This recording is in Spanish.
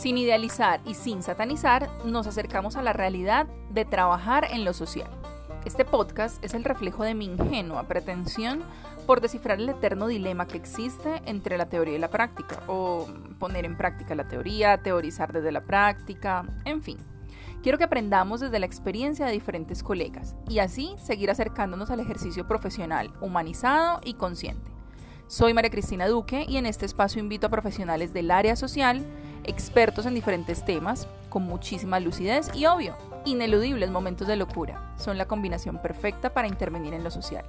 Sin idealizar y sin satanizar, nos acercamos a la realidad de trabajar en lo social. Este podcast es el reflejo de mi ingenua pretensión por descifrar el eterno dilema que existe entre la teoría y la práctica, o poner en práctica la teoría, teorizar desde la práctica, en fin. Quiero que aprendamos desde la experiencia de diferentes colegas y así seguir acercándonos al ejercicio profesional, humanizado y consciente. Soy María Cristina Duque y en este espacio invito a profesionales del área social, expertos en diferentes temas, con muchísima lucidez y obvio, ineludibles momentos de locura. Son la combinación perfecta para intervenir en lo social.